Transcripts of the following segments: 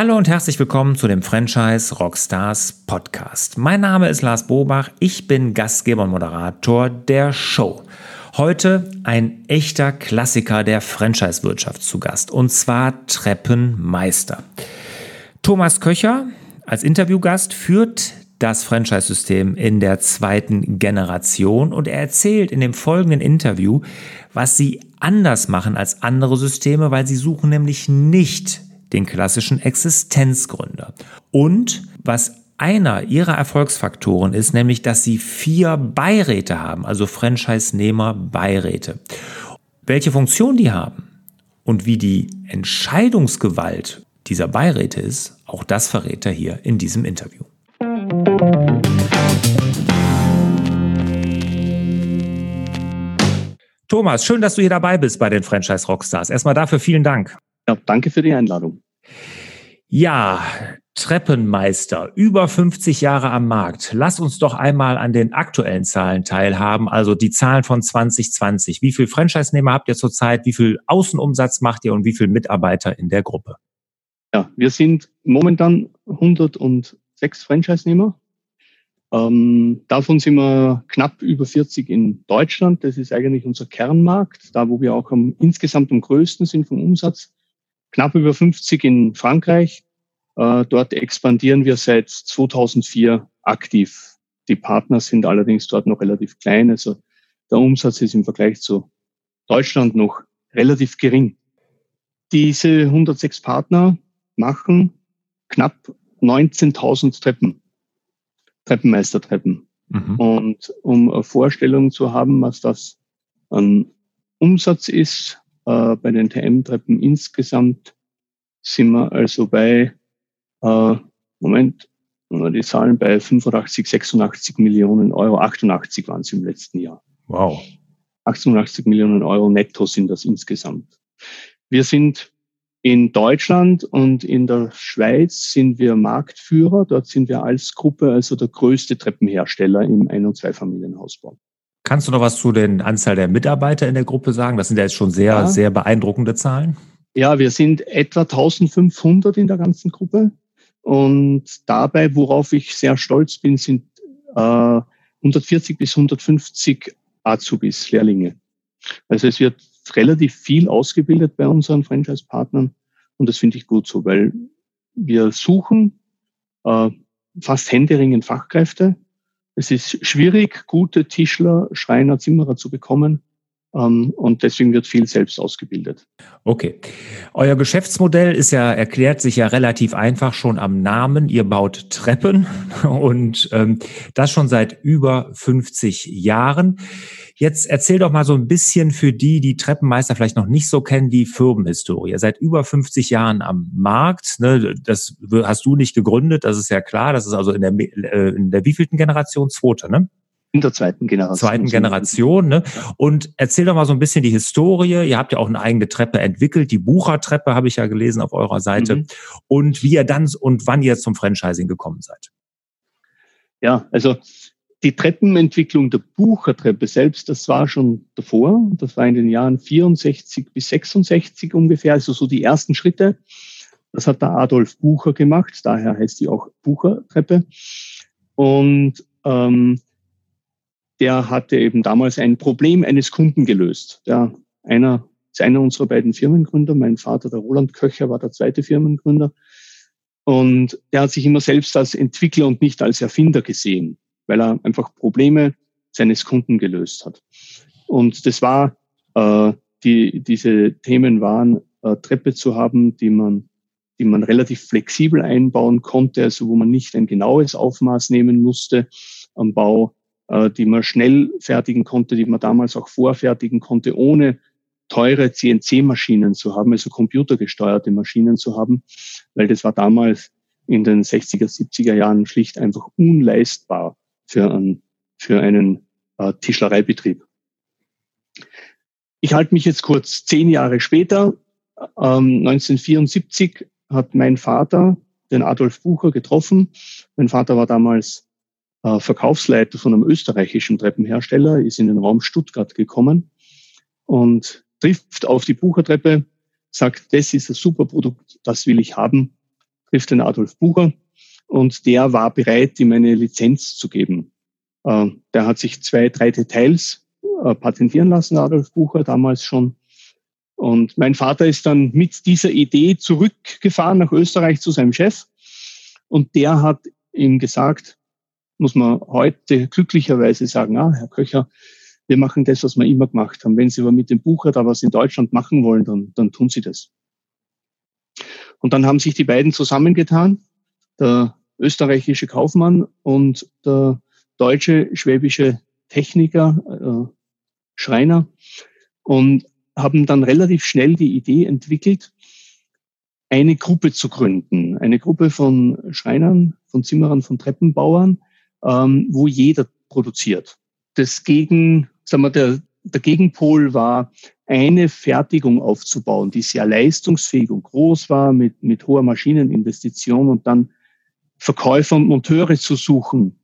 Hallo und herzlich willkommen zu dem Franchise Rockstars Podcast. Mein Name ist Lars Bobach, ich bin Gastgeber und Moderator der Show. Heute ein echter Klassiker der Franchise-Wirtschaft zu Gast, und zwar Treppenmeister. Thomas Köcher als Interviewgast führt das Franchise-System in der zweiten Generation und er erzählt in dem folgenden Interview, was sie anders machen als andere Systeme, weil sie suchen nämlich nicht den klassischen Existenzgründer. Und was einer ihrer Erfolgsfaktoren ist, nämlich, dass sie vier Beiräte haben, also Franchise-Nehmer-Beiräte. Welche Funktion die haben und wie die Entscheidungsgewalt dieser Beiräte ist, auch das verrät er hier in diesem Interview. Thomas, schön, dass du hier dabei bist bei den Franchise Rockstars. Erstmal dafür vielen Dank. Ja, danke für die Einladung. Ja, Treppenmeister, über 50 Jahre am Markt. Lass uns doch einmal an den aktuellen Zahlen teilhaben, also die Zahlen von 2020. Wie viel Franchise-Nehmer habt ihr zurzeit? Wie viel Außenumsatz macht ihr und wie viel Mitarbeiter in der Gruppe? Ja, wir sind momentan 106 Franchise-Nehmer. Ähm, davon sind wir knapp über 40 in Deutschland. Das ist eigentlich unser Kernmarkt, da wo wir auch am, insgesamt am größten sind vom Umsatz knapp über 50 in Frankreich. Äh, dort expandieren wir seit 2004 aktiv. Die Partner sind allerdings dort noch relativ klein. Also der Umsatz ist im Vergleich zu Deutschland noch relativ gering. Diese 106 Partner machen knapp 19.000 Treppen, Treppenmeistertreppen. Mhm. Und um eine Vorstellung zu haben, was das an Umsatz ist, äh, bei den TM-Treppen insgesamt sind wir also bei, äh, Moment, die Zahlen bei 85, 86 Millionen Euro, 88 waren es im letzten Jahr. Wow. 88 Millionen Euro netto sind das insgesamt. Wir sind in Deutschland und in der Schweiz sind wir Marktführer. Dort sind wir als Gruppe also der größte Treppenhersteller im Ein- und Zweifamilienhausbau. Kannst du noch was zu den Anzahl der Mitarbeiter in der Gruppe sagen? Das sind ja jetzt schon sehr, ja. sehr beeindruckende Zahlen. Ja, wir sind etwa 1500 in der ganzen Gruppe. Und dabei, worauf ich sehr stolz bin, sind äh, 140 bis 150 Azubis, Lehrlinge. Also es wird relativ viel ausgebildet bei unseren Franchise-Partnern und das finde ich gut so, weil wir suchen äh, fast händeringend Fachkräfte es ist schwierig, gute Tischler, Schreiner, Zimmerer zu bekommen. Ähm, und deswegen wird viel selbst ausgebildet. Okay. Euer Geschäftsmodell ist ja, erklärt sich ja relativ einfach schon am Namen. Ihr baut Treppen und ähm, das schon seit über 50 Jahren. Jetzt erzähl doch mal so ein bisschen für die, die Treppenmeister vielleicht noch nicht so kennen, die Firmenhistorie. Seid über 50 Jahren am Markt. Ne? Das hast du nicht gegründet, das ist ja klar. Das ist also in der, äh, in der wievielten Generation? Zweite, ne? In der zweiten Generation. Zweiten Generation, ne? Und erzähl doch mal so ein bisschen die Historie. Ihr habt ja auch eine eigene Treppe entwickelt. Die Buchertreppe habe ich ja gelesen auf eurer Seite. Mhm. Und wie ihr dann und wann ihr zum Franchising gekommen seid. Ja, also die Treppenentwicklung der Buchertreppe selbst, das war schon davor. Das war in den Jahren 64 bis 66 ungefähr, also so die ersten Schritte. Das hat der Adolf Bucher gemacht, daher heißt die auch Buchertreppe. Und ähm, der hatte eben damals ein Problem eines Kunden gelöst. Der einer ist einer unserer beiden Firmengründer. Mein Vater, der Roland Köcher, war der zweite Firmengründer. Und der hat sich immer selbst als Entwickler und nicht als Erfinder gesehen weil er einfach Probleme seines Kunden gelöst hat. Und das war, äh, die, diese Themen waren, äh, Treppe zu haben, die man, die man relativ flexibel einbauen konnte, also wo man nicht ein genaues Aufmaß nehmen musste am Bau, die man schnell fertigen konnte, die man damals auch vorfertigen konnte, ohne teure CNC-Maschinen zu haben, also computergesteuerte Maschinen zu haben, weil das war damals in den 60er, 70er Jahren schlicht einfach unleistbar für einen, für einen äh, Tischlereibetrieb. Ich halte mich jetzt kurz zehn Jahre später. Ähm, 1974 hat mein Vater den Adolf Bucher getroffen. Mein Vater war damals äh, Verkaufsleiter von einem österreichischen Treppenhersteller, ist in den Raum Stuttgart gekommen und trifft auf die Buchertreppe, sagt, das ist ein super Produkt, das will ich haben. trifft den Adolf Bucher und der war bereit, ihm eine Lizenz zu geben. Äh, der hat sich zwei, drei Details äh, patentieren lassen, Adolf Bucher damals schon. Und mein Vater ist dann mit dieser Idee zurückgefahren nach Österreich zu seinem Chef. Und der hat ihm gesagt, muss man heute glücklicherweise sagen, ah, Herr Köcher, wir machen das, was wir immer gemacht haben. Wenn Sie aber mit dem Bucher da was in Deutschland machen wollen, dann, dann tun Sie das. Und dann haben sich die beiden zusammengetan, der österreichische Kaufmann und der deutsche schwäbische Techniker, äh, Schreiner, und haben dann relativ schnell die Idee entwickelt, eine Gruppe zu gründen. Eine Gruppe von Schreinern, von Zimmerern, von Treppenbauern, ähm, wo jeder produziert. Das Gegen, sagen wir, der, der Gegenpol war, eine Fertigung aufzubauen, die sehr leistungsfähig und groß war, mit, mit hoher Maschineninvestition und dann Verkäufer und Monteure zu suchen,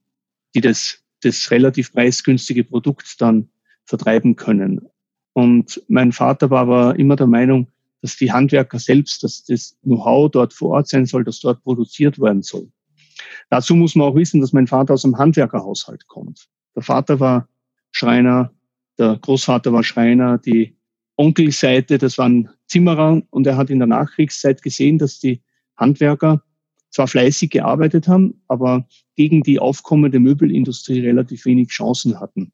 die das, das relativ preisgünstige Produkt dann vertreiben können. Und mein Vater war aber immer der Meinung, dass die Handwerker selbst, dass das Know-how dort vor Ort sein soll, dass dort produziert werden soll. Dazu muss man auch wissen, dass mein Vater aus einem Handwerkerhaushalt kommt. Der Vater war Schreiner, der Großvater war Schreiner, die Onkelseite, das waren Zimmerer und er hat in der Nachkriegszeit gesehen, dass die Handwerker zwar fleißig gearbeitet haben, aber gegen die aufkommende Möbelindustrie relativ wenig Chancen hatten.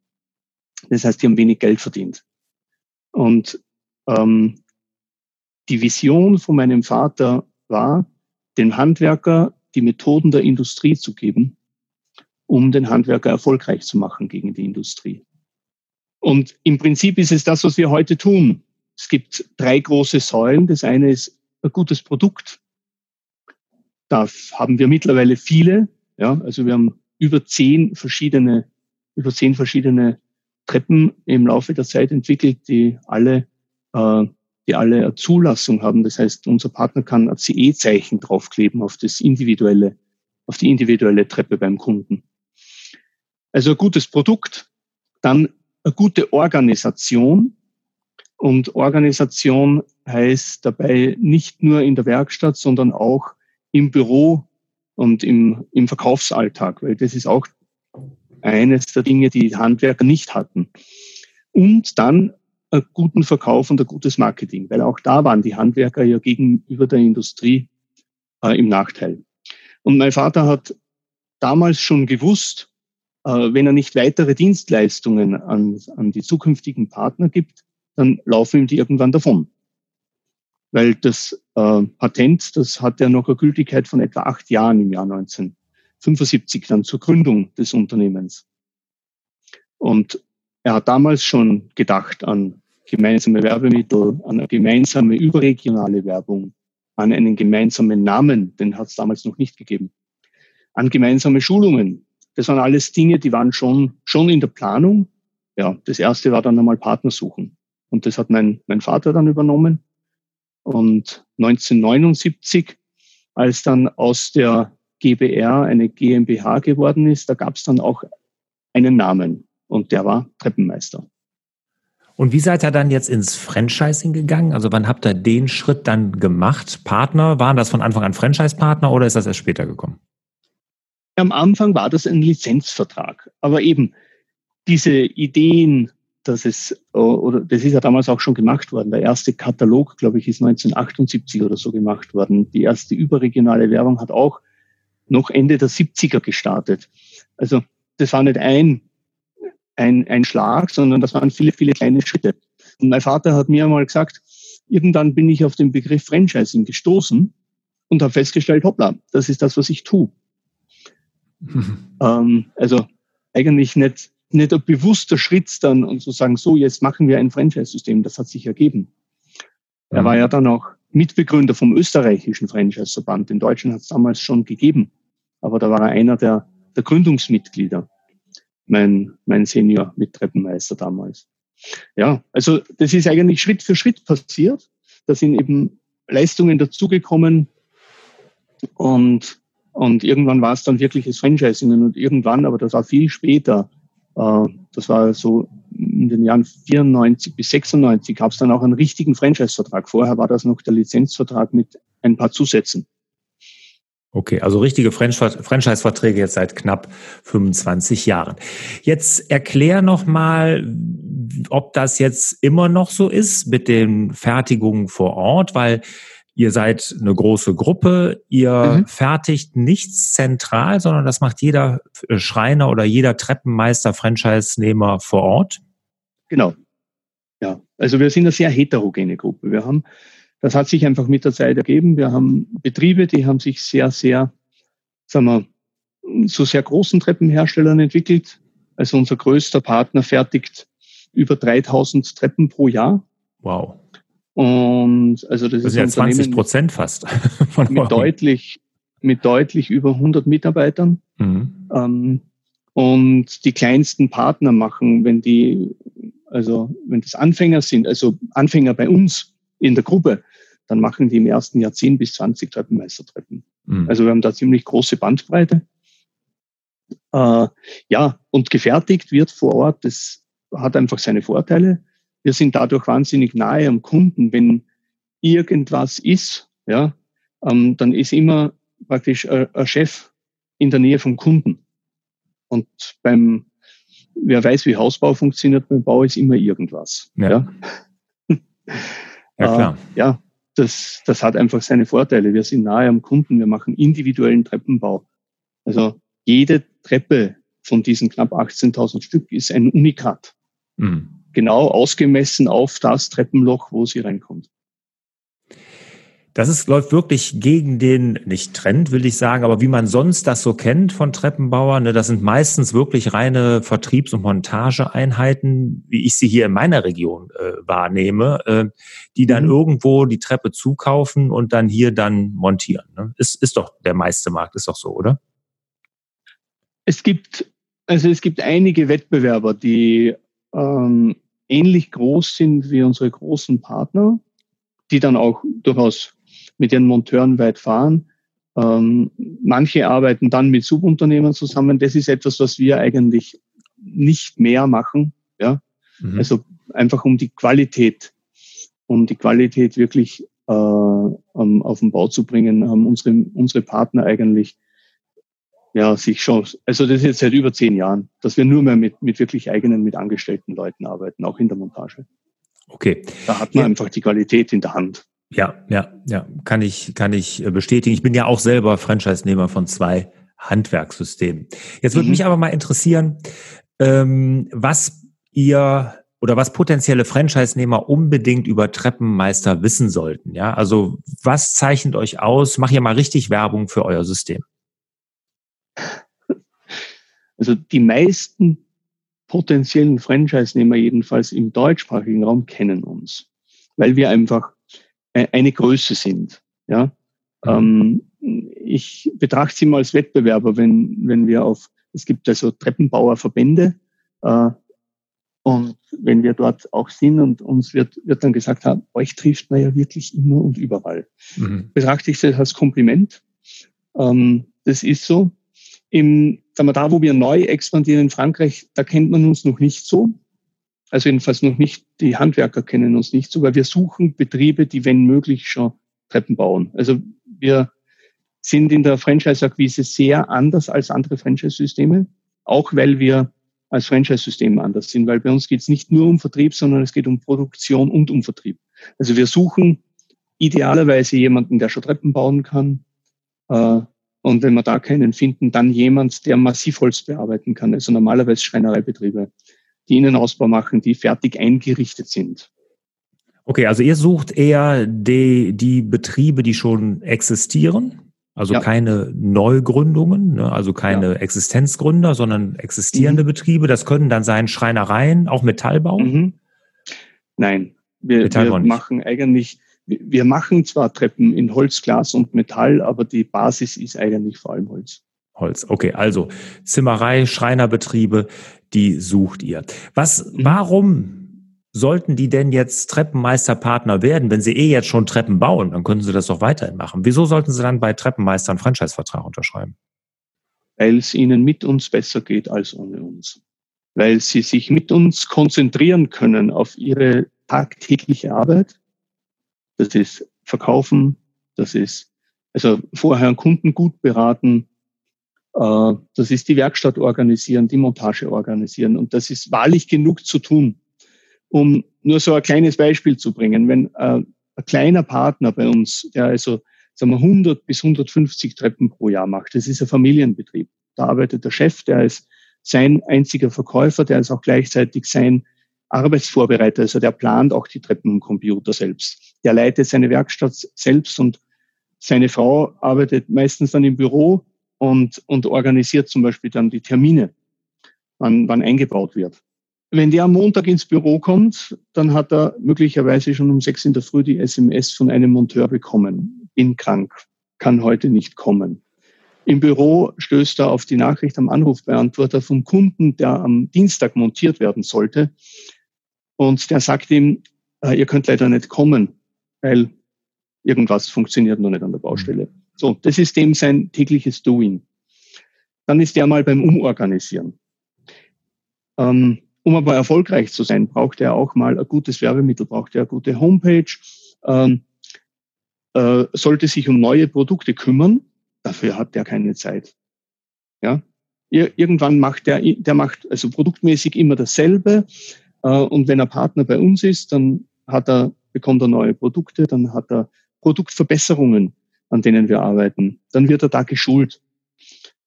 Das heißt, die haben wenig Geld verdient. Und ähm, die Vision von meinem Vater war, dem Handwerker die Methoden der Industrie zu geben, um den Handwerker erfolgreich zu machen gegen die Industrie. Und im Prinzip ist es das, was wir heute tun. Es gibt drei große Säulen. Das eine ist ein gutes Produkt. Da haben wir mittlerweile viele. Ja, also wir haben über zehn verschiedene, über zehn verschiedene Treppen im Laufe der Zeit entwickelt, die alle, äh, die alle eine Zulassung haben. Das heißt, unser Partner kann ein CE-Zeichen draufkleben auf das individuelle, auf die individuelle Treppe beim Kunden. Also ein gutes Produkt, dann eine gute Organisation. Und Organisation heißt dabei nicht nur in der Werkstatt, sondern auch im Büro und im, im Verkaufsalltag, weil das ist auch eines der Dinge, die Handwerker nicht hatten. Und dann guten Verkauf und ein gutes Marketing, weil auch da waren die Handwerker ja gegenüber der Industrie äh, im Nachteil. Und mein Vater hat damals schon gewusst, äh, wenn er nicht weitere Dienstleistungen an, an die zukünftigen Partner gibt, dann laufen ihm die irgendwann davon. Weil das äh, Patent, das hat ja noch eine Gültigkeit von etwa acht Jahren im Jahr 19. 75 dann zur Gründung des Unternehmens. Und er hat damals schon gedacht an gemeinsame Werbemittel, an eine gemeinsame überregionale Werbung, an einen gemeinsamen Namen, den hat es damals noch nicht gegeben, an gemeinsame Schulungen. Das waren alles Dinge, die waren schon, schon in der Planung. Ja, das erste war dann einmal Partner suchen. Und das hat mein, mein Vater dann übernommen. Und 1979, als dann aus der GBR eine GmbH geworden ist, da gab es dann auch einen Namen und der war Treppenmeister. Und wie seid ihr dann jetzt ins Franchising gegangen? Also wann habt ihr den Schritt dann gemacht? Partner, waren das von Anfang an Franchise-Partner oder ist das erst später gekommen? Am Anfang war das ein Lizenzvertrag. Aber eben diese Ideen, dass es, oder das ist ja damals auch schon gemacht worden. Der erste Katalog, glaube ich, ist 1978 oder so gemacht worden. Die erste überregionale Werbung hat auch noch Ende der 70er gestartet. Also das war nicht ein, ein, ein Schlag, sondern das waren viele, viele kleine Schritte. Und mein Vater hat mir einmal gesagt, irgendwann bin ich auf den Begriff Franchising gestoßen und habe festgestellt, hoppla, das ist das, was ich tue. Mhm. Ähm, also eigentlich nicht, nicht ein bewusster Schritt dann und zu sagen, so, jetzt machen wir ein Franchise-System, das hat sich ergeben. Mhm. Er war ja dann auch Mitbegründer vom österreichischen Franchise-Verband. In Deutschland hat es damals schon gegeben aber da war er einer der, der Gründungsmitglieder, mein, mein Senior mit Treppenmeister damals. Ja, also das ist eigentlich Schritt für Schritt passiert. Da sind eben Leistungen dazugekommen und, und irgendwann war es dann wirkliches Franchising und irgendwann, aber das war viel später, äh, das war so in den Jahren 94 bis 96 gab es dann auch einen richtigen Franchise-Vertrag. Vorher war das noch der Lizenzvertrag mit ein paar Zusätzen. Okay, also richtige Franchise-Verträge jetzt seit knapp 25 Jahren. Jetzt erklär noch mal, ob das jetzt immer noch so ist mit den Fertigungen vor Ort, weil ihr seid eine große Gruppe, ihr mhm. fertigt nichts zentral, sondern das macht jeder Schreiner oder jeder Treppenmeister, Franchise-Nehmer vor Ort. Genau. Ja, also wir sind eine sehr heterogene Gruppe. Wir haben das hat sich einfach mit der Zeit ergeben. Wir haben Betriebe, die haben sich sehr, sehr, sagen wir, zu sehr großen Treppenherstellern entwickelt. Also unser größter Partner fertigt über 3000 Treppen pro Jahr. Wow. Und also das, das ist ja 20 Prozent fast. Von mit deutlich, mit deutlich über 100 Mitarbeitern. Mhm. Ähm, und die kleinsten Partner machen, wenn die, also wenn das Anfänger sind, also Anfänger bei uns in der Gruppe, dann machen die im ersten Jahr 10 bis 20 Treppenmeistertreppen. Mhm. Also wir haben da ziemlich große Bandbreite. Äh, ja, und gefertigt wird vor Ort, das hat einfach seine Vorteile. Wir sind dadurch wahnsinnig nahe am Kunden. Wenn irgendwas ist, ja, ähm, dann ist immer praktisch ein, ein Chef in der Nähe vom Kunden. Und beim, wer weiß, wie Hausbau funktioniert, beim Bau ist immer irgendwas. Ja, ja. ja klar. Äh, ja, das, das hat einfach seine Vorteile. Wir sind nahe am Kunden, wir machen individuellen Treppenbau. Also jede Treppe von diesen knapp 18.000 Stück ist ein Unikat. Mhm. Genau ausgemessen auf das Treppenloch, wo sie reinkommt. Das ist, läuft wirklich gegen den, nicht Trend, will ich sagen, aber wie man sonst das so kennt von Treppenbauern. Ne, das sind meistens wirklich reine Vertriebs- und Montageeinheiten, wie ich sie hier in meiner Region äh, wahrnehme, äh, die dann mhm. irgendwo die Treppe zukaufen und dann hier dann montieren. Ne? Ist, ist doch der meiste Markt, ist doch so, oder? Es gibt, also es gibt einige Wettbewerber, die ähm, ähnlich groß sind wie unsere großen Partner, die dann auch durchaus mit ihren Monteuren weit fahren. Ähm, manche arbeiten dann mit Subunternehmern zusammen. Das ist etwas, was wir eigentlich nicht mehr machen. Ja? Mhm. Also einfach um die Qualität, um die Qualität wirklich äh, auf den Bau zu bringen, haben unsere, unsere Partner eigentlich ja, sich schon, also das ist jetzt seit über zehn Jahren, dass wir nur mehr mit, mit wirklich eigenen, mit angestellten Leuten arbeiten, auch in der Montage. Okay. Da hat man ja. einfach die Qualität in der Hand. Ja, ja, ja, kann ich, kann ich äh, bestätigen. Ich bin ja auch selber Franchise-Nehmer von zwei Handwerkssystemen. Jetzt würde mhm. mich aber mal interessieren, ähm, was ihr oder was potenzielle Franchise-Nehmer unbedingt über Treppenmeister wissen sollten. Ja, also was zeichnet euch aus? Mach hier mal richtig Werbung für euer System. Also die meisten potenziellen Franchise-Nehmer jedenfalls im deutschsprachigen Raum kennen uns, weil wir einfach eine Größe sind. Ja? Mhm. Ähm, ich betrachte sie mal als Wettbewerber, wenn, wenn wir auf, es gibt also Treppenbauerverbände, äh, und wenn wir dort auch sind und uns wird, wird dann gesagt haben, euch trifft man ja wirklich immer und überall. Mhm. Betrachte ich das als Kompliment. Ähm, das ist so. Im, sagen wir, da, wo wir neu expandieren in Frankreich, da kennt man uns noch nicht so. Also jedenfalls noch nicht, die Handwerker kennen uns nicht so, weil wir suchen Betriebe, die, wenn möglich, schon Treppen bauen. Also wir sind in der Franchise-Akquise sehr anders als andere Franchise-Systeme, auch weil wir als Franchise-System anders sind, weil bei uns geht es nicht nur um Vertrieb, sondern es geht um Produktion und um Vertrieb. Also wir suchen idealerweise jemanden, der schon Treppen bauen kann. Äh, und wenn wir da keinen finden, dann jemand, der Massivholz bearbeiten kann, also normalerweise Schreinereibetriebe die Innenausbau machen, die fertig eingerichtet sind. Okay, also ihr sucht eher die, die Betriebe, die schon existieren, also ja. keine Neugründungen, ne? also keine ja. Existenzgründer, sondern existierende mhm. Betriebe. Das können dann sein Schreinereien, auch Metallbau? Mhm. Nein, wir, wir machen eigentlich, wir machen zwar Treppen in Holz, Glas und Metall, aber die Basis ist eigentlich vor allem Holz. Holz. Okay, also Zimmerei, Schreinerbetriebe, die sucht ihr. Was, mhm. warum sollten die denn jetzt Treppenmeisterpartner werden, wenn sie eh jetzt schon Treppen bauen? Dann können sie das doch weiterhin machen. Wieso sollten sie dann bei Treppenmeistern Franchise-Vertrag unterschreiben? Weil es ihnen mit uns besser geht als ohne uns. Weil sie sich mit uns konzentrieren können auf ihre tagtägliche Arbeit. Das ist Verkaufen, das ist Also vorher einen Kunden gut beraten, das ist die Werkstatt organisieren, die Montage organisieren. Und das ist wahrlich genug zu tun. Um nur so ein kleines Beispiel zu bringen, wenn äh, ein kleiner Partner bei uns, der also sagen wir 100 bis 150 Treppen pro Jahr macht, das ist ein Familienbetrieb. Da arbeitet der Chef, der ist sein einziger Verkäufer, der ist auch gleichzeitig sein Arbeitsvorbereiter, also der plant auch die Treppen im Computer selbst. Der leitet seine Werkstatt selbst und seine Frau arbeitet meistens dann im Büro und, und organisiert zum Beispiel dann die Termine, wann, wann eingebaut wird. Wenn der am Montag ins Büro kommt, dann hat er möglicherweise schon um sechs in der Früh die SMS von einem Monteur bekommen. Bin krank, kann heute nicht kommen. Im Büro stößt er auf die Nachricht am Anrufbeantworter vom Kunden, der am Dienstag montiert werden sollte. Und der sagt ihm, äh, ihr könnt leider nicht kommen, weil irgendwas funktioniert noch nicht an der Baustelle. So, das ist dem sein tägliches Doing. Dann ist er mal beim Umorganisieren. Ähm, um aber erfolgreich zu sein, braucht er auch mal ein gutes Werbemittel, braucht er eine gute Homepage, ähm, äh, sollte sich um neue Produkte kümmern. Dafür hat er keine Zeit. Ja, irgendwann macht er, der macht also produktmäßig immer dasselbe. Äh, und wenn er Partner bei uns ist, dann hat er, bekommt er neue Produkte, dann hat er Produktverbesserungen an denen wir arbeiten. Dann wird er da geschult.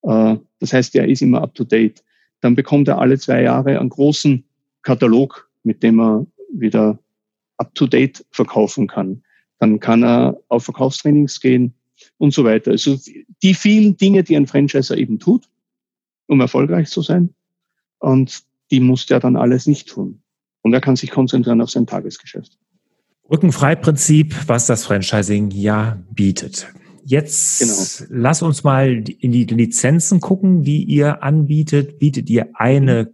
Äh, das heißt, er ist immer up to date. Dann bekommt er alle zwei Jahre einen großen Katalog, mit dem er wieder up to date verkaufen kann. Dann kann er auf Verkaufstrainings gehen und so weiter. Also die vielen Dinge, die ein Franchiser eben tut, um erfolgreich zu sein. Und die muss der dann alles nicht tun. Und er kann sich konzentrieren auf sein Tagesgeschäft. Rückenfrei-Prinzip, was das Franchising ja bietet. Jetzt genau. lass uns mal in die Lizenzen gucken, die ihr anbietet. Bietet ihr eine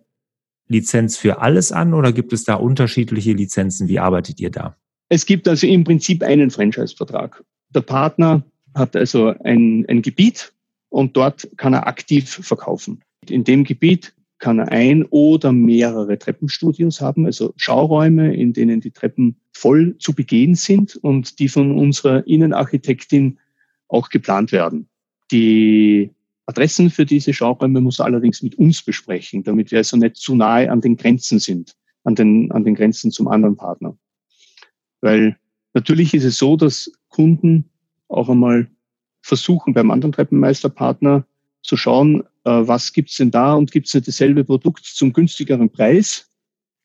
Lizenz für alles an oder gibt es da unterschiedliche Lizenzen? Wie arbeitet ihr da? Es gibt also im Prinzip einen Franchise-Vertrag. Der Partner hat also ein, ein Gebiet und dort kann er aktiv verkaufen. In dem Gebiet kann er ein oder mehrere Treppenstudios haben, also Schauräume, in denen die Treppen voll zu begehen sind und die von unserer Innenarchitektin auch geplant werden. Die Adressen für diese Schauräume muss er allerdings mit uns besprechen, damit wir also nicht zu nahe an den Grenzen sind, an den, an den Grenzen zum anderen Partner. Weil natürlich ist es so, dass Kunden auch einmal versuchen, beim anderen Treppenmeisterpartner zu schauen, äh, was gibt's denn da und gibt's nicht dasselbe Produkt zum günstigeren Preis.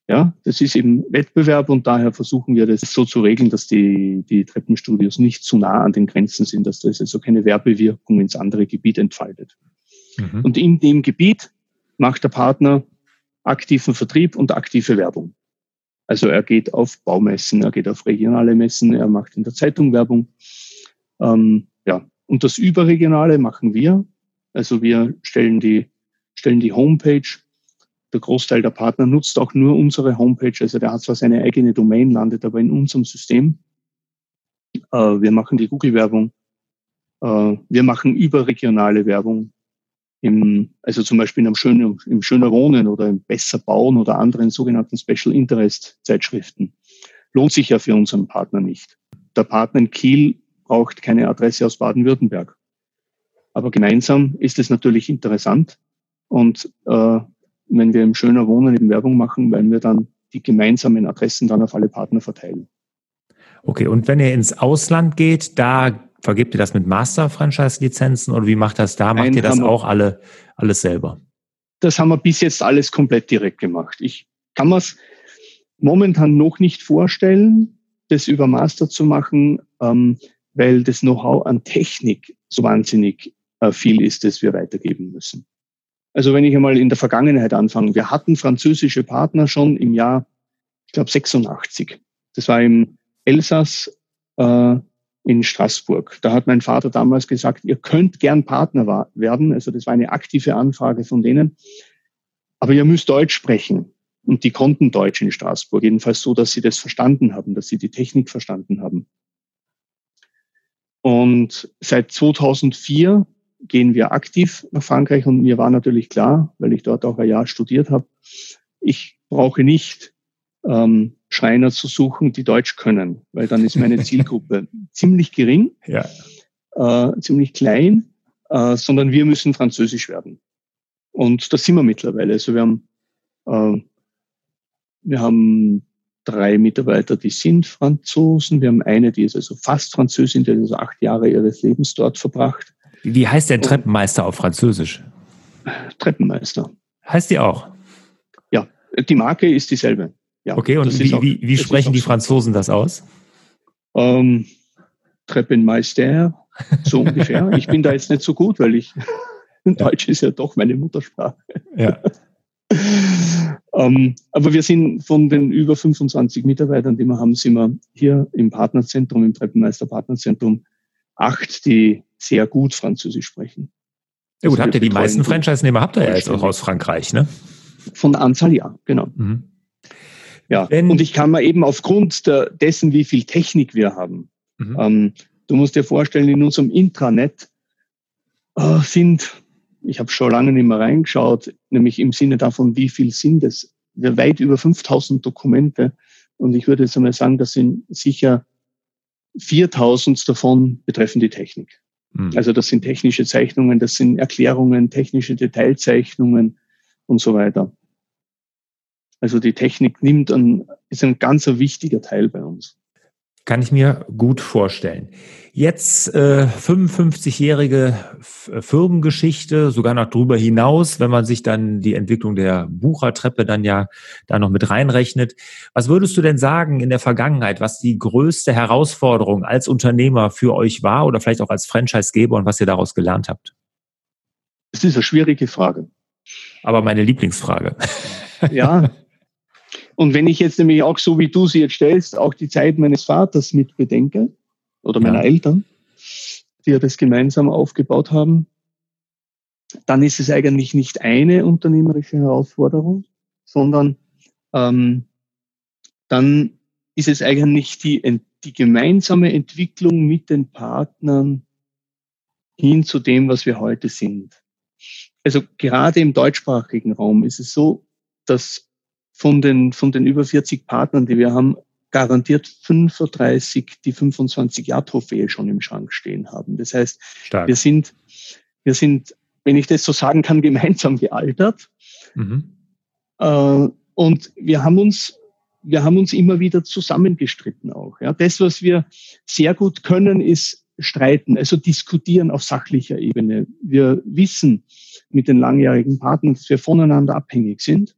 Ja, das ist eben Wettbewerb und daher versuchen wir das so zu regeln, dass die, die Treppenstudios nicht zu nah an den Grenzen sind, dass das also keine Werbewirkung ins andere Gebiet entfaltet. Mhm. Und in dem Gebiet macht der Partner aktiven Vertrieb und aktive Werbung. Also er geht auf Baumessen, er geht auf regionale Messen, er macht in der Zeitung Werbung. Ähm, ja, und das Überregionale machen wir. Also wir stellen die, stellen die Homepage. Der Großteil der Partner nutzt auch nur unsere Homepage. Also der hat zwar seine eigene Domain, landet aber in unserem System. Äh, wir machen die Google-Werbung. Äh, wir machen überregionale Werbung. Im, also zum Beispiel im Schöner, im Schöner Wohnen oder im Besser Bauen oder anderen sogenannten Special Interest Zeitschriften. Lohnt sich ja für unseren Partner nicht. Der Partner in Kiel braucht keine Adresse aus Baden-Württemberg. Aber gemeinsam ist es natürlich interessant. Und äh, wenn wir im Schöner Wohnen eben Werbung machen, werden wir dann die gemeinsamen Adressen dann auf alle Partner verteilen. Okay, und wenn ihr ins Ausland geht, da vergibt ihr das mit Master-Franchise-Lizenzen oder wie macht das da? Macht Nein, ihr das auch alle, alles selber? Das haben wir bis jetzt alles komplett direkt gemacht. Ich kann mir es momentan noch nicht vorstellen, das über Master zu machen, ähm, weil das Know-how an Technik so wahnsinnig viel ist, das wir weitergeben müssen. Also wenn ich einmal in der Vergangenheit anfange, wir hatten französische Partner schon im Jahr, ich glaube 86. Das war im Elsass äh, in Straßburg. Da hat mein Vater damals gesagt, ihr könnt gern Partner werden. Also das war eine aktive Anfrage von denen. Aber ihr müsst Deutsch sprechen. Und die konnten Deutsch in Straßburg. Jedenfalls so, dass sie das verstanden haben, dass sie die Technik verstanden haben. Und seit 2004 gehen wir aktiv nach Frankreich und mir war natürlich klar, weil ich dort auch ein Jahr studiert habe, ich brauche nicht ähm, Schreiner zu suchen, die Deutsch können, weil dann ist meine Zielgruppe ziemlich gering. Ja. äh, ziemlich klein, äh, sondern wir müssen französisch werden. Und das sind wir mittlerweile. Also wir haben, äh, wir haben drei Mitarbeiter, die sind Franzosen. Wir haben eine, die ist also fast Französin, die hat also acht Jahre ihres Lebens dort verbracht. Wie heißt der Treppenmeister auf Französisch? Treppenmeister. Heißt die auch? Ja, die Marke ist dieselbe. Ja, okay, und wie, auch, wie, wie sprechen die Franzosen das aus? Ähm, Treppenmeister, so ungefähr. Ich bin da jetzt nicht so gut, weil ich Deutsch ist ja doch meine Muttersprache. Ja. ähm, aber wir sind von den über 25 Mitarbeitern, die wir haben, sind wir hier im Partnerzentrum, im Treppenmeister Partnerzentrum, acht, die sehr gut Französisch sprechen. Ja gut, also habt ihr die meisten Franchise-Nehmer habt ihr ja jetzt auch aus Frankreich, ne? Von der Anzahl ja, genau. Mhm. Ja, Wenn, und ich kann mir eben aufgrund der, dessen, wie viel Technik wir haben, mhm. ähm, du musst dir vorstellen, in unserem Intranet äh, sind, ich habe schon lange nicht mehr reingeschaut, nämlich im Sinne davon, wie viel sind es, weit über 5000 Dokumente. Und ich würde jetzt einmal sagen, das sind sicher 4000 davon betreffen die Technik. Mhm. Also das sind technische Zeichnungen, das sind Erklärungen, technische Detailzeichnungen und so weiter. Also die Technik nimmt ein, ist ein ganz wichtiger Teil bei uns. Kann ich mir gut vorstellen. Jetzt äh, 55-jährige Firmengeschichte, sogar noch drüber hinaus, wenn man sich dann die Entwicklung der Buchertreppe dann ja da noch mit reinrechnet. Was würdest du denn sagen in der Vergangenheit, was die größte Herausforderung als Unternehmer für euch war oder vielleicht auch als Franchisegeber und was ihr daraus gelernt habt? Das ist eine schwierige Frage. Aber meine Lieblingsfrage. Ja, Und wenn ich jetzt nämlich auch so wie du sie jetzt stellst, auch die Zeit meines Vaters mit bedenke oder meiner ja. Eltern, die ja das gemeinsam aufgebaut haben, dann ist es eigentlich nicht eine unternehmerische Herausforderung, sondern ähm, dann ist es eigentlich die, die gemeinsame Entwicklung mit den Partnern hin zu dem, was wir heute sind. Also gerade im deutschsprachigen Raum ist es so, dass von den, von den über 40 Partnern, die wir haben, garantiert 35 die 25 Jahr Trophäe schon im Schrank stehen haben. Das heißt, Stark. wir sind, wir sind, wenn ich das so sagen kann, gemeinsam gealtert. Mhm. Äh, und wir haben uns, wir haben uns immer wieder zusammengestritten auch. Ja. Das, was wir sehr gut können, ist streiten, also diskutieren auf sachlicher Ebene. Wir wissen mit den langjährigen Partnern, dass wir voneinander abhängig sind.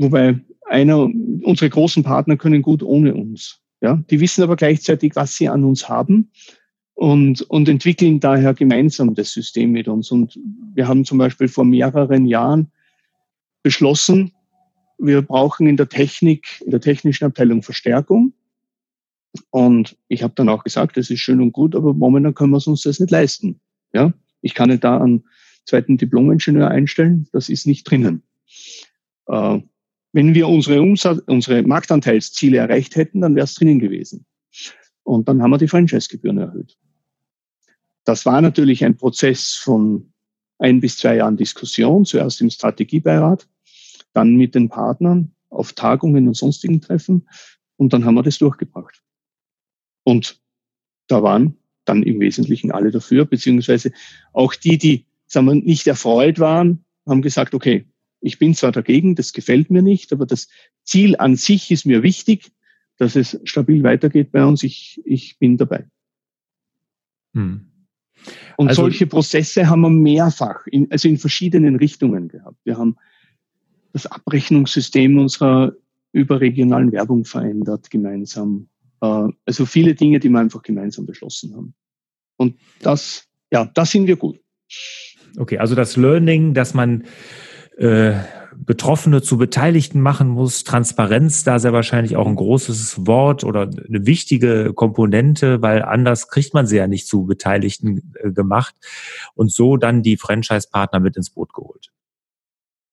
Wobei einer, unsere großen Partner können gut ohne uns. Ja, die wissen aber gleichzeitig, was sie an uns haben und, und entwickeln daher gemeinsam das System mit uns. Und wir haben zum Beispiel vor mehreren Jahren beschlossen, wir brauchen in der Technik, in der technischen Abteilung Verstärkung. Und ich habe dann auch gesagt, das ist schön und gut, aber momentan können wir uns das nicht leisten. Ja, ich kann nicht da einen zweiten Diplom-Ingenieur einstellen, das ist nicht drinnen. Äh, wenn wir unsere, Umsatz, unsere Marktanteilsziele erreicht hätten, dann wäre es drinnen gewesen. Und dann haben wir die Franchise-Gebühren erhöht. Das war natürlich ein Prozess von ein bis zwei Jahren Diskussion, zuerst im Strategiebeirat, dann mit den Partnern auf Tagungen und sonstigen Treffen und dann haben wir das durchgebracht. Und da waren dann im Wesentlichen alle dafür, beziehungsweise auch die, die sagen wir, nicht erfreut waren, haben gesagt, okay, ich bin zwar dagegen, das gefällt mir nicht, aber das Ziel an sich ist mir wichtig, dass es stabil weitergeht bei uns. Ich, ich bin dabei. Hm. Und also, solche Prozesse haben wir mehrfach, in, also in verschiedenen Richtungen gehabt. Wir haben das Abrechnungssystem unserer überregionalen Werbung verändert gemeinsam. Äh, also viele Dinge, die wir einfach gemeinsam beschlossen haben. Und das, ja, da sind wir gut. Okay, also das Learning, dass man äh, Betroffene zu Beteiligten machen muss. Transparenz da sehr wahrscheinlich auch ein großes Wort oder eine wichtige Komponente, weil anders kriegt man sie ja nicht zu Beteiligten äh, gemacht und so dann die Franchise-Partner mit ins Boot geholt.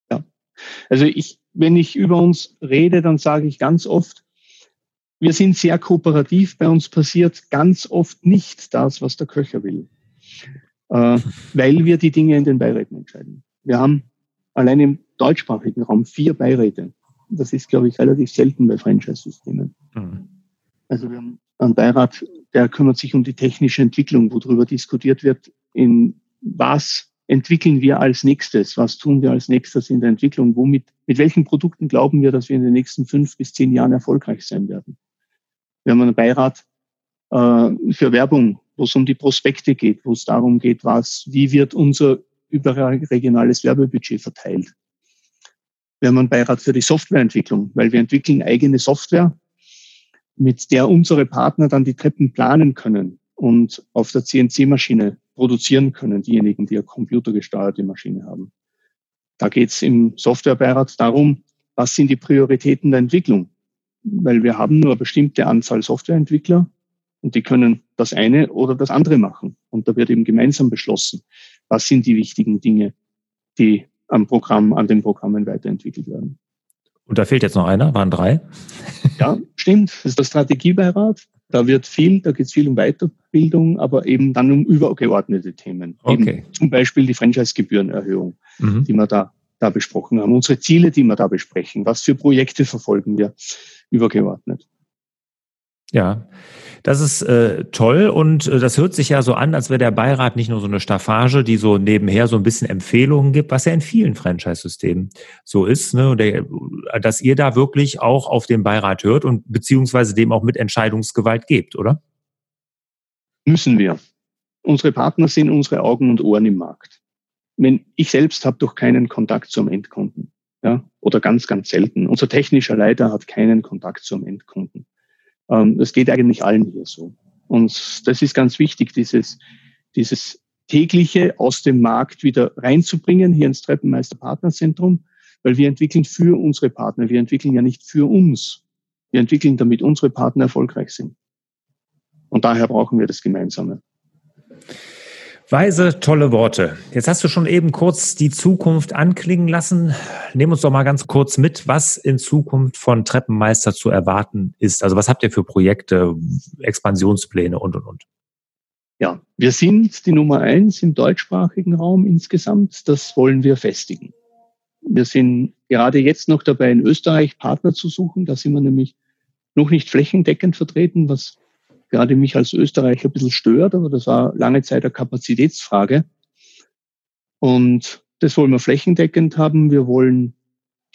Ja, also ich, wenn ich über uns rede, dann sage ich ganz oft, wir sind sehr kooperativ. Bei uns passiert ganz oft nicht das, was der Köcher will, äh, weil wir die Dinge in den Beiräten entscheiden. Wir haben allein im deutschsprachigen Raum vier Beiräte. Das ist, glaube ich, relativ selten bei Franchise-Systemen. Mhm. Also wir haben einen Beirat, der kümmert sich um die technische Entwicklung, wo darüber diskutiert wird, in was entwickeln wir als nächstes, was tun wir als nächstes in der Entwicklung, womit, mit welchen Produkten glauben wir, dass wir in den nächsten fünf bis zehn Jahren erfolgreich sein werden. Wir haben einen Beirat äh, für Werbung, wo es um die Prospekte geht, wo es darum geht, was, wie wird unser überregionales Werbebudget verteilt. Wir haben einen Beirat für die Softwareentwicklung, weil wir entwickeln eigene Software, mit der unsere Partner dann die Treppen planen können und auf der CNC-Maschine produzieren können, diejenigen, die eine computergesteuerte Maschine haben. Da geht es im Softwarebeirat darum, was sind die Prioritäten der Entwicklung? Weil wir haben nur eine bestimmte Anzahl Softwareentwickler und die können das eine oder das andere machen. Und da wird eben gemeinsam beschlossen, was sind die wichtigen Dinge, die am Programm, an den Programmen weiterentwickelt werden. Und da fehlt jetzt noch einer, waren drei. Ja, stimmt. Das ist der Strategiebeirat. Da wird viel, da geht es viel um Weiterbildung, aber eben dann um übergeordnete Themen. Okay. Eben zum Beispiel die Franchise-Gebührenerhöhung, mhm. die wir da, da besprochen haben. Unsere Ziele, die wir da besprechen. Was für Projekte verfolgen wir übergeordnet. Ja, das ist äh, toll und äh, das hört sich ja so an, als wäre der Beirat nicht nur so eine Staffage, die so nebenher so ein bisschen Empfehlungen gibt, was ja in vielen Franchise-Systemen so ist, ne? Der, dass ihr da wirklich auch auf den Beirat hört und beziehungsweise dem auch mit Entscheidungsgewalt gebt, oder? Müssen wir. Unsere Partner sind unsere Augen und Ohren im Markt. Wenn ich selbst habe doch keinen Kontakt zum Endkunden, ja, oder ganz, ganz selten. Unser technischer Leiter hat keinen Kontakt zum Endkunden. Ähm, das geht eigentlich allen hier so. Und das ist ganz wichtig, dieses, dieses tägliche aus dem Markt wieder reinzubringen, hier ins Treppenmeister Partnerzentrum, weil wir entwickeln für unsere Partner. Wir entwickeln ja nicht für uns. Wir entwickeln, damit unsere Partner erfolgreich sind. Und daher brauchen wir das Gemeinsame. Weise, tolle Worte. Jetzt hast du schon eben kurz die Zukunft anklingen lassen. Nehmen uns doch mal ganz kurz mit, was in Zukunft von Treppenmeister zu erwarten ist. Also was habt ihr für Projekte, Expansionspläne und, und, und? Ja, wir sind die Nummer eins im deutschsprachigen Raum insgesamt. Das wollen wir festigen. Wir sind gerade jetzt noch dabei, in Österreich Partner zu suchen. Da sind wir nämlich noch nicht flächendeckend vertreten, was gerade mich als Österreicher ein bisschen stört, aber das war lange Zeit eine Kapazitätsfrage. Und das wollen wir flächendeckend haben. Wir wollen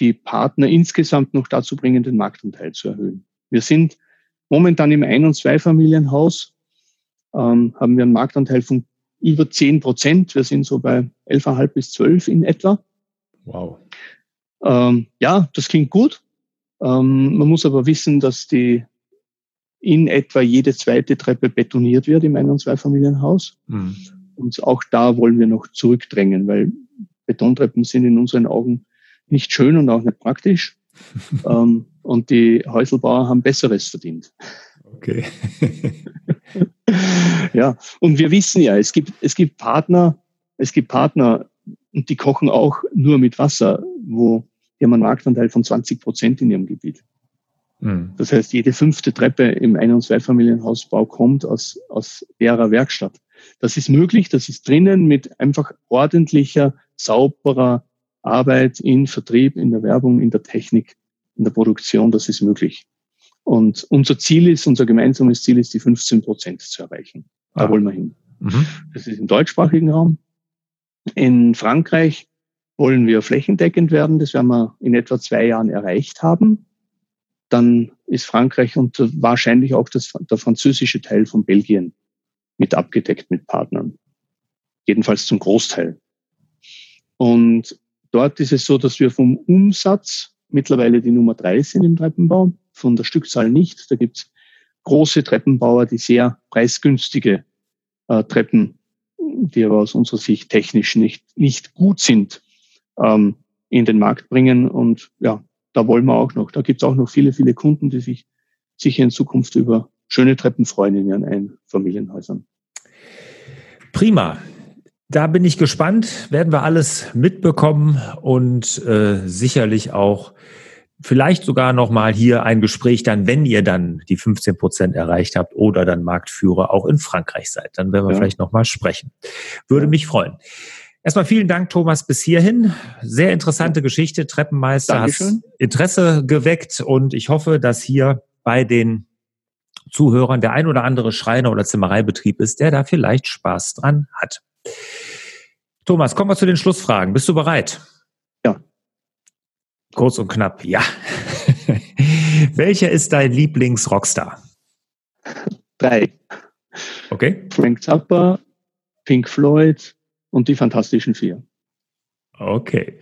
die Partner insgesamt noch dazu bringen, den Marktanteil zu erhöhen. Wir sind momentan im Ein- und Zweifamilienhaus, ähm, haben wir einen Marktanteil von über 10 Prozent. Wir sind so bei 11,5 bis 12 in etwa. Wow. Ähm, ja, das klingt gut. Ähm, man muss aber wissen, dass die in etwa jede zweite Treppe betoniert wird im Ein- und Zweifamilienhaus. Mhm. Und auch da wollen wir noch zurückdrängen, weil Betontreppen sind in unseren Augen nicht schön und auch nicht praktisch. ähm, und die Häuselbauer haben Besseres verdient. Okay. ja, und wir wissen ja, es gibt, es gibt Partner, es gibt Partner, und die kochen auch nur mit Wasser, wo die haben einen Marktanteil von 20 Prozent in ihrem Gebiet. Mhm. Das heißt, jede fünfte Treppe im Ein- und Zweifamilienhausbau kommt aus, aus ihrer Werkstatt. Das ist möglich, das ist drinnen mit einfach ordentlicher, sauberer Arbeit in Vertrieb, in der Werbung, in der Technik, in der Produktion, das ist möglich. Und unser Ziel ist, unser gemeinsames Ziel ist, die 15 Prozent zu erreichen. Da ah. wollen wir hin. Mhm. Das ist im deutschsprachigen Raum. In Frankreich wollen wir flächendeckend werden. Das werden wir in etwa zwei Jahren erreicht haben dann ist Frankreich und wahrscheinlich auch das, der französische Teil von Belgien mit abgedeckt mit Partnern. Jedenfalls zum Großteil. Und dort ist es so, dass wir vom Umsatz mittlerweile die Nummer drei sind im Treppenbau, von der Stückzahl nicht. Da gibt es große Treppenbauer, die sehr preisgünstige äh, Treppen, die aber aus unserer Sicht technisch nicht, nicht gut sind, ähm, in den Markt bringen. Und ja, da wollen wir auch noch. Da gibt es auch noch viele, viele Kunden, die sich sicher in Zukunft über schöne Treppen freuen in ihren Einfamilienhäusern. Prima. Da bin ich gespannt, werden wir alles mitbekommen und äh, sicherlich auch vielleicht sogar nochmal hier ein Gespräch dann, wenn ihr dann die 15 Prozent erreicht habt oder dann Marktführer auch in Frankreich seid. Dann werden wir ja. vielleicht nochmal sprechen. Würde mich freuen. Erstmal vielen Dank, Thomas, bis hierhin. Sehr interessante Geschichte. Treppenmeister hat Interesse geweckt und ich hoffe, dass hier bei den Zuhörern der ein oder andere Schreiner oder Zimmereibetrieb ist, der da vielleicht Spaß dran hat. Thomas, kommen wir zu den Schlussfragen. Bist du bereit? Ja. Kurz und knapp, ja. Welcher ist dein Lieblings-Rockstar? Drei. Okay. Frank Zappa, Pink Floyd und die Fantastischen Vier. Okay.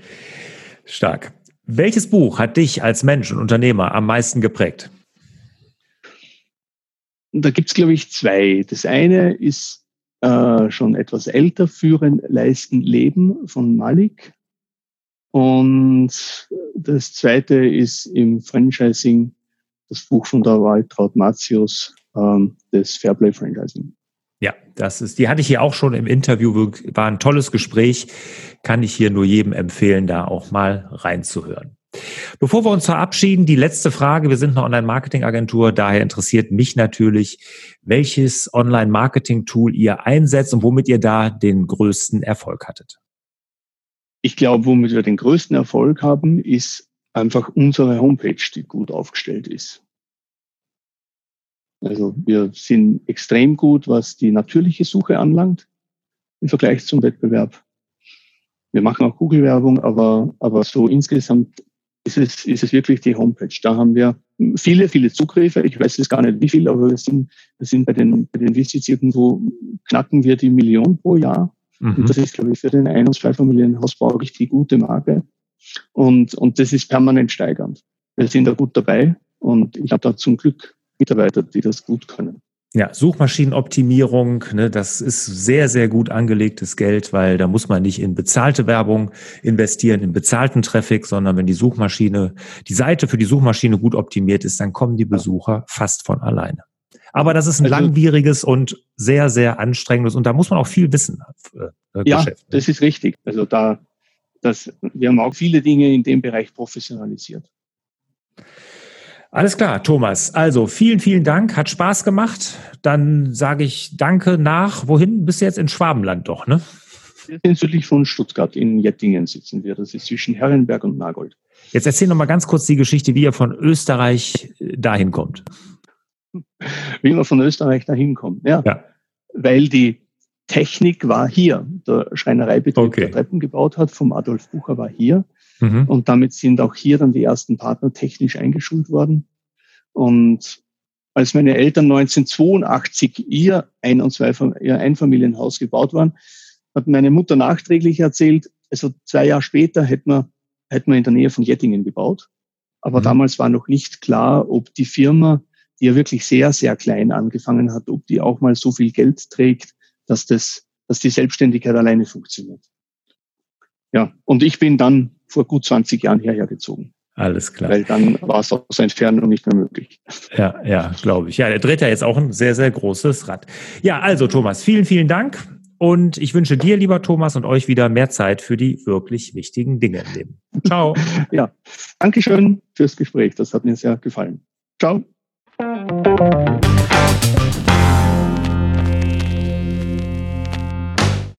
Stark. Welches Buch hat dich als Mensch und Unternehmer am meisten geprägt? Da gibt es, glaube ich, zwei. Das eine ist äh, schon etwas älter, Führen, Leisten, Leben von Malik. Und das zweite ist im Franchising das Buch von der Waltraud Matius, ähm, das Fairplay Franchising. Ja, das ist, die hatte ich hier auch schon im Interview, war ein tolles Gespräch, kann ich hier nur jedem empfehlen, da auch mal reinzuhören. Bevor wir uns verabschieden, die letzte Frage. Wir sind eine Online-Marketing-Agentur, daher interessiert mich natürlich, welches Online-Marketing-Tool ihr einsetzt und womit ihr da den größten Erfolg hattet. Ich glaube, womit wir den größten Erfolg haben, ist einfach unsere Homepage, die gut aufgestellt ist. Also wir sind extrem gut, was die natürliche Suche anlangt im Vergleich zum Wettbewerb. Wir machen auch Google-Werbung, aber, aber so insgesamt ist es, ist es wirklich die Homepage. Da haben wir viele, viele Zugriffe. Ich weiß jetzt gar nicht wie viel, aber wir sind, wir sind bei den, bei den Visits irgendwo, knacken wir die Million pro Jahr. Mhm. Und das ist, glaube ich, für den Ein- und Zweifamilienhausbau richtig gute Marke. Und, und das ist permanent steigernd. Wir sind da gut dabei und ich habe da zum Glück Mitarbeiter, die das gut können. Ja, Suchmaschinenoptimierung, ne, das ist sehr, sehr gut angelegtes Geld, weil da muss man nicht in bezahlte Werbung investieren, in bezahlten Traffic, sondern wenn die Suchmaschine, die Seite für die Suchmaschine gut optimiert ist, dann kommen die Besucher fast von alleine. Aber das ist ein also, langwieriges und sehr, sehr anstrengendes und da muss man auch viel wissen. Äh, ja, das ist richtig. Also da, das, wir haben auch viele Dinge in dem Bereich professionalisiert. Alles klar, Thomas. Also vielen, vielen Dank. Hat Spaß gemacht. Dann sage ich Danke nach. Wohin? Bist du jetzt in Schwabenland doch, ne? Wir sind südlich von Stuttgart. In Jettingen sitzen wir. Das ist zwischen Herrenberg und Nagold. Jetzt erzähl noch mal ganz kurz die Geschichte, wie ihr von Österreich äh, dahin kommt. Wie man von Österreich dahin kommt. Ja. ja. Weil die Technik war hier. Der Schreinereibetrieb, okay. der Treppen gebaut hat, vom Adolf Bucher war hier. Mhm. Und damit sind auch hier dann die ersten Partner technisch eingeschult worden. Und als meine Eltern 1982 ihr Ein- und Zwei, ihr Einfamilienhaus gebaut waren, hat meine Mutter nachträglich erzählt, also zwei Jahre später hätten wir, hätten wir in der Nähe von Jettingen gebaut. Aber mhm. damals war noch nicht klar, ob die Firma, die ja wirklich sehr, sehr klein angefangen hat, ob die auch mal so viel Geld trägt, dass das, dass die Selbstständigkeit alleine funktioniert. Ja, und ich bin dann vor gut 20 Jahren hierher gezogen. Alles klar. Weil dann war es aus Entfernung nicht mehr möglich. Ja, ja, glaube ich. Ja, der dreht ja jetzt auch ein sehr, sehr großes Rad. Ja, also Thomas, vielen, vielen Dank. Und ich wünsche dir, lieber Thomas, und euch wieder mehr Zeit für die wirklich wichtigen Dinge im Leben. Ciao. ja, Dankeschön fürs Gespräch. Das hat mir sehr gefallen. Ciao.